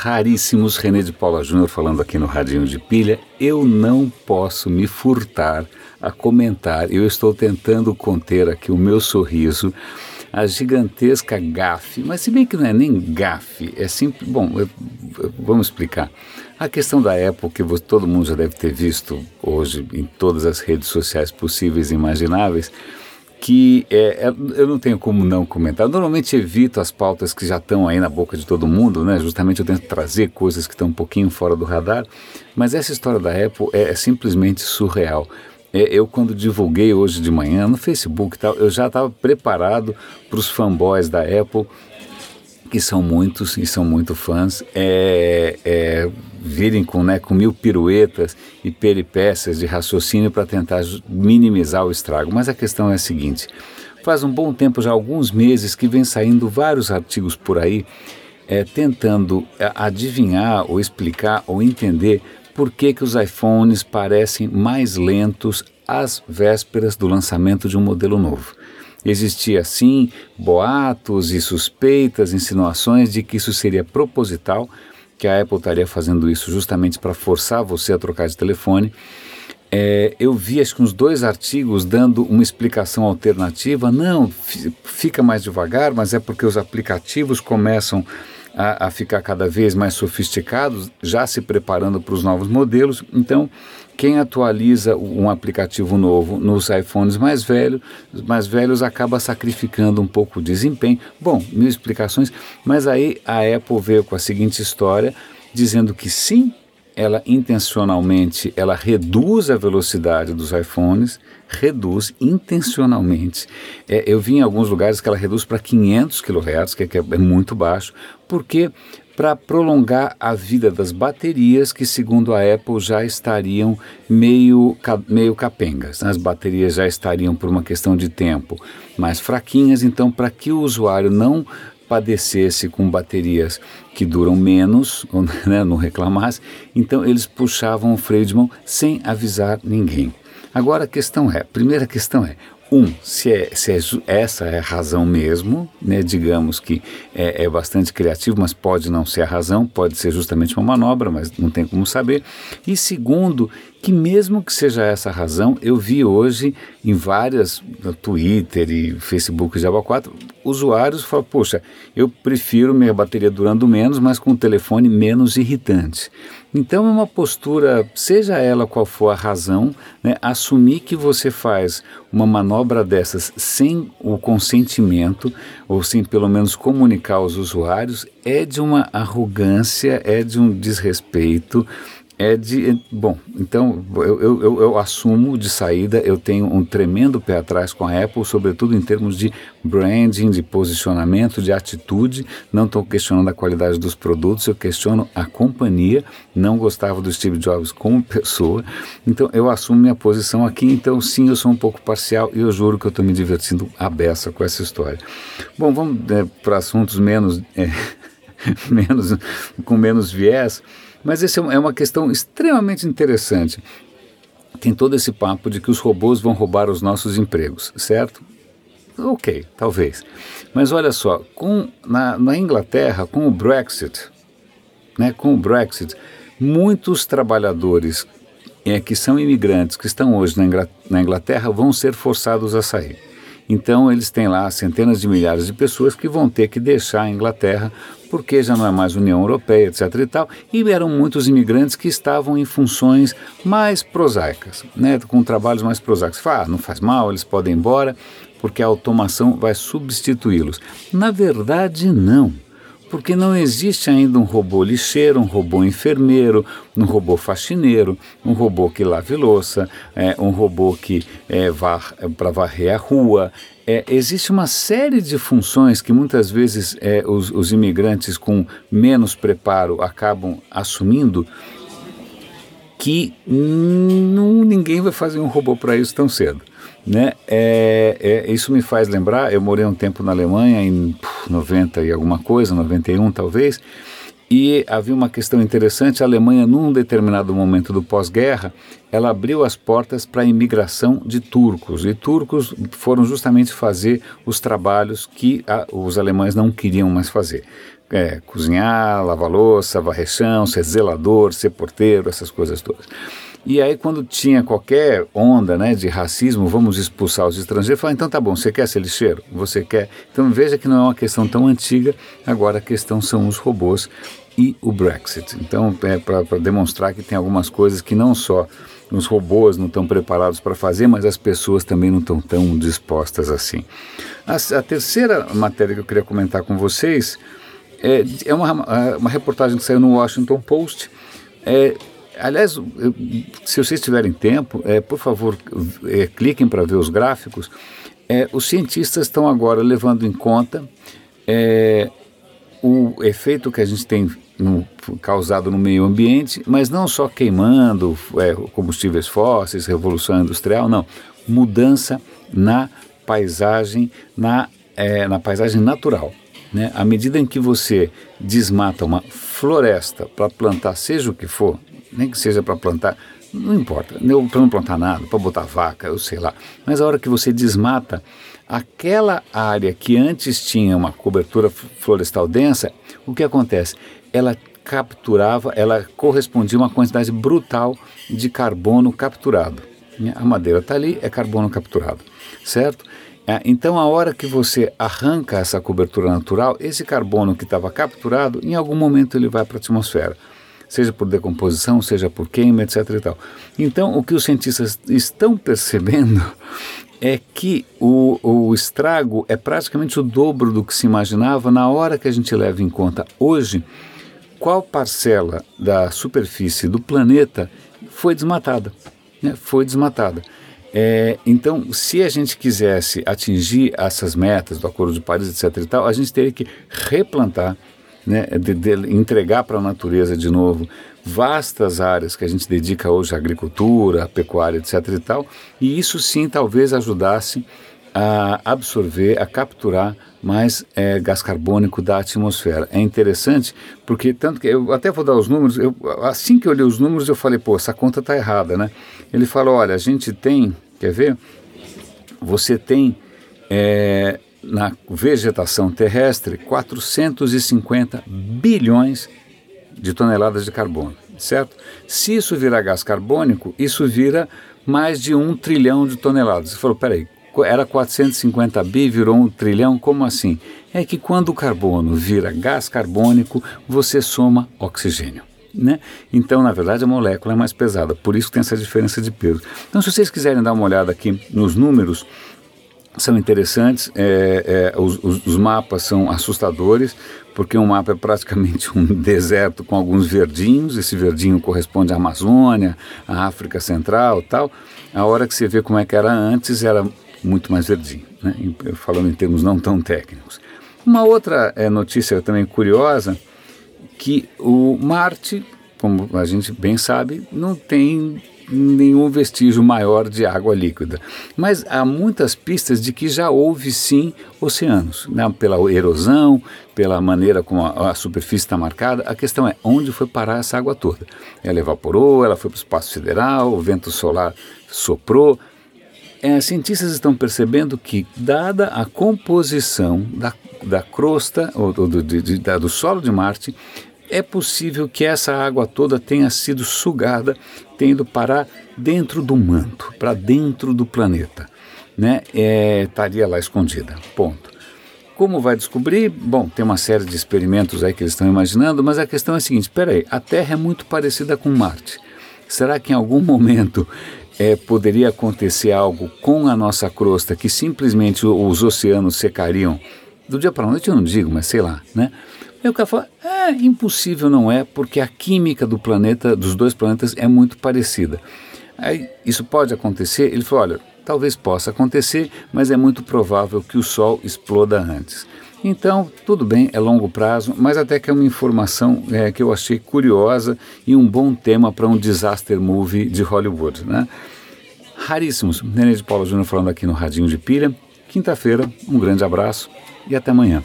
raríssimos, René de Paula Júnior falando aqui no Radinho de Pilha. Eu não posso me furtar a comentar, eu estou tentando conter aqui o meu sorriso, a gigantesca gafe, mas se bem que não é nem gafe, é simples. Bom, eu, eu, vamos explicar. A questão da Apple, que todo mundo já deve ter visto hoje em todas as redes sociais possíveis e imagináveis, que é, é, eu não tenho como não comentar. Normalmente evito as pautas que já estão aí na boca de todo mundo, né? Justamente eu tento trazer coisas que estão um pouquinho fora do radar, mas essa história da Apple é, é simplesmente surreal. É, eu quando divulguei hoje de manhã no Facebook tal, eu já estava preparado para os fanboys da Apple que são muitos e são muito fãs, é, é, virem com, né, com mil piruetas e peripécias de raciocínio para tentar minimizar o estrago. Mas a questão é a seguinte: faz um bom tempo, já alguns meses, que vem saindo vários artigos por aí é, tentando é, adivinhar ou explicar ou entender por que, que os iPhones parecem mais lentos às vésperas do lançamento de um modelo novo. Existia sim boatos e suspeitas, insinuações de que isso seria proposital, que a Apple estaria fazendo isso justamente para forçar você a trocar de telefone. É, eu vi acho que uns dois artigos dando uma explicação alternativa. Não, fica mais devagar, mas é porque os aplicativos começam a, a ficar cada vez mais sofisticados, já se preparando para os novos modelos. Então, quem atualiza um aplicativo novo nos iPhones mais velhos, mais velhos acaba sacrificando um pouco o desempenho. Bom, mil explicações, mas aí a Apple veio com a seguinte história, dizendo que sim, ela intencionalmente ela reduz a velocidade dos iPhones, reduz intencionalmente. É, eu vi em alguns lugares que ela reduz para 500 kHz, que é, que é muito baixo, porque para prolongar a vida das baterias que, segundo a Apple, já estariam meio, meio capengas. As baterias já estariam, por uma questão de tempo, mais fraquinhas. Então, para que o usuário não padecesse com baterias que duram menos, né, não reclamasse, então eles puxavam o freio de mão sem avisar ninguém. Agora a questão é, primeira questão é, um, se, é, se é, essa é a razão mesmo, né, digamos que é, é, bastante criativo, mas pode não ser a razão, pode ser justamente uma manobra, mas não tem como saber. E segundo, que mesmo que seja essa a razão, eu vi hoje em várias, no Twitter e Facebook de Aba 4, usuários falam, poxa, eu prefiro minha bateria durando menos, mas com o telefone menos irritante. Então é uma postura, seja ela qual for a razão, né, assumir que você faz uma manobra dessas sem o consentimento, ou sem pelo menos comunicar aos usuários, é de uma arrogância, é de um desrespeito, é de. Bom, então eu, eu, eu, assumo de saída, eu tenho um tremendo pé atrás com a Apple, sobretudo em termos de branding, de posicionamento, de atitude. Não estou questionando a qualidade dos produtos, eu questiono a companhia. Não gostava do Steve Jobs como pessoa, então eu assumo minha posição aqui. Então, sim, eu sou um pouco parcial e eu juro que eu estou me divertindo a beça com essa história. Bom, vamos é, para assuntos menos. É, menos com menos viés. Mas essa é, é uma questão extremamente interessante. Tem todo esse papo de que os robôs vão roubar os nossos empregos, certo? Ok, talvez. Mas olha só, com, na, na Inglaterra, com o Brexit, né, com o Brexit, muitos trabalhadores é, que são imigrantes, que estão hoje na Inglaterra, vão ser forçados a sair. Então, eles têm lá centenas de milhares de pessoas que vão ter que deixar a Inglaterra porque já não é mais União Europeia, etc. e tal, e eram muitos imigrantes que estavam em funções mais prosaicas, né, com trabalhos mais prosaicos. Fala, ah, não faz mal, eles podem ir embora, porque a automação vai substituí-los. Na verdade, não porque não existe ainda um robô lixeiro, um robô enfermeiro, um robô faxineiro, um robô que lave louça, é, um robô que é, é, para varrer a rua. É, existe uma série de funções que muitas vezes é, os, os imigrantes com menos preparo acabam assumindo que não, ninguém vai fazer um robô para isso tão cedo. Né? É, é, isso me faz lembrar, eu morei um tempo na Alemanha, em 90 e alguma coisa, 91 talvez, E havia uma questão interessante: a Alemanha, num determinado momento do pós-guerra, ela abriu as portas para a imigração de turcos. E turcos foram justamente fazer os trabalhos que a, os alemães não queriam mais fazer. É, cozinhar, lavar louça, varrer chão, ser zelador, ser porteiro, essas coisas todas. E aí, quando tinha qualquer onda né, de racismo, vamos expulsar os estrangeiros, fala, então tá bom, você quer ser lixeiro? Você quer? Então veja que não é uma questão tão antiga, agora a questão são os robôs e o Brexit. Então, é para demonstrar que tem algumas coisas que não só os robôs não estão preparados para fazer, mas as pessoas também não estão tão dispostas assim. A, a, terceira matéria que eu queria comentar com vocês é, é uma, uma reportagem que saiu no Washington Post. É, Aliás, se vocês tiverem tempo, é, por favor, é, cliquem para ver os gráficos. É, os cientistas estão agora levando em conta é, o efeito que a gente tem no, causado no meio ambiente, mas não só queimando é, combustíveis fósseis, revolução industrial, não. Mudança na paisagem, na, é, na paisagem natural. Né? À medida em que você desmata uma floresta para plantar seja o que for, nem que seja para plantar, não importa, para não plantar nada, para botar vaca, eu sei lá. Mas a hora que você desmata, aquela área que antes tinha uma cobertura florestal densa, o que acontece? Ela capturava, ela correspondia a uma quantidade brutal de carbono capturado. A madeira está ali, é carbono capturado, certo? É, então, a hora que você arranca essa cobertura natural, esse carbono que estava capturado, em algum momento ele vai para a atmosfera seja por decomposição, seja por queima, etc. E tal. Então, o que os cientistas estão percebendo é que o, o estrago é praticamente o dobro do que se imaginava na hora que a gente leva em conta hoje qual parcela da superfície do planeta foi desmatada. Né? Foi desmatada. É, então, se a gente quisesse atingir essas metas do Acordo de Paris, etc. e tal, a gente teria que replantar né, de, de entregar para a natureza de novo vastas áreas que a gente dedica hoje à agricultura, à pecuária, etc. e tal, e isso sim talvez ajudasse a absorver, a capturar mais é, gás carbônico da atmosfera. É interessante porque tanto que eu até vou dar os números. Eu, assim que eu olhei os números eu falei, pô, essa conta está errada, né? Ele falou, olha, a gente tem, quer ver? Você tem é, na vegetação terrestre 450 bilhões de toneladas de carbono, certo? Se isso virar gás carbônico, isso vira mais de um trilhão de toneladas. Você falou, peraí, era 450 bi, virou um trilhão, como assim? É que quando o carbono vira gás carbônico, você soma oxigênio. Né? Então, na verdade, a molécula é mais pesada, por isso tem essa diferença de peso. Então, se vocês quiserem dar uma olhada aqui nos números, são interessantes, é, é, os, os, mapas são assustadores, porque um mapa é praticamente um deserto com alguns verdinhos, esse verdinho corresponde à Amazônia, à África Central tal. A hora que você vê como é que era antes, era muito mais verdinho, né? falando em termos não tão técnicos. Uma outra é, notícia também curiosa, que o Marte, como a gente bem sabe, não tem nenhum vestígio maior de água líquida. Mas há muitas pistas de que já houve sim oceanos, né? pela erosão, pela maneira como a, a superfície está marcada. A questão é onde foi parar essa água toda. Ela evaporou, ela foi para o espaço sideral, o vento solar soprou. É, cientistas estão percebendo que, dada a composição da, da crosta ou, do, de, da, do solo de Marte, é possível que essa água toda tenha sido sugada, tendo parar dentro do manto, para dentro do planeta. Né? É, estaria lá escondida. Ponto. Como vai descobrir? Bom, tem uma série de experimentos aí que eles estão imaginando, mas a questão é a seguinte: espera aí, a Terra é muito parecida com Marte. Será que em algum momento é, poderia acontecer algo com a nossa crosta que simplesmente os oceanos secariam do dia para a noite? Eu não digo, mas sei lá, né? Aí o cara fala, é, impossível não é, porque a química do planeta, dos dois planetas, é muito parecida. Aí, isso pode acontecer? Ele falou, olha, talvez possa acontecer, mas é muito provável que o Sol exploda antes. Então, tudo bem, é longo prazo, mas até que é uma informação é, que eu achei curiosa e um bom tema para um disaster movie de Hollywood, né? Raríssimos. Nenê de Paula Júnior falando aqui no Radinho de Pilha. Quinta-feira, um grande abraço e até amanhã.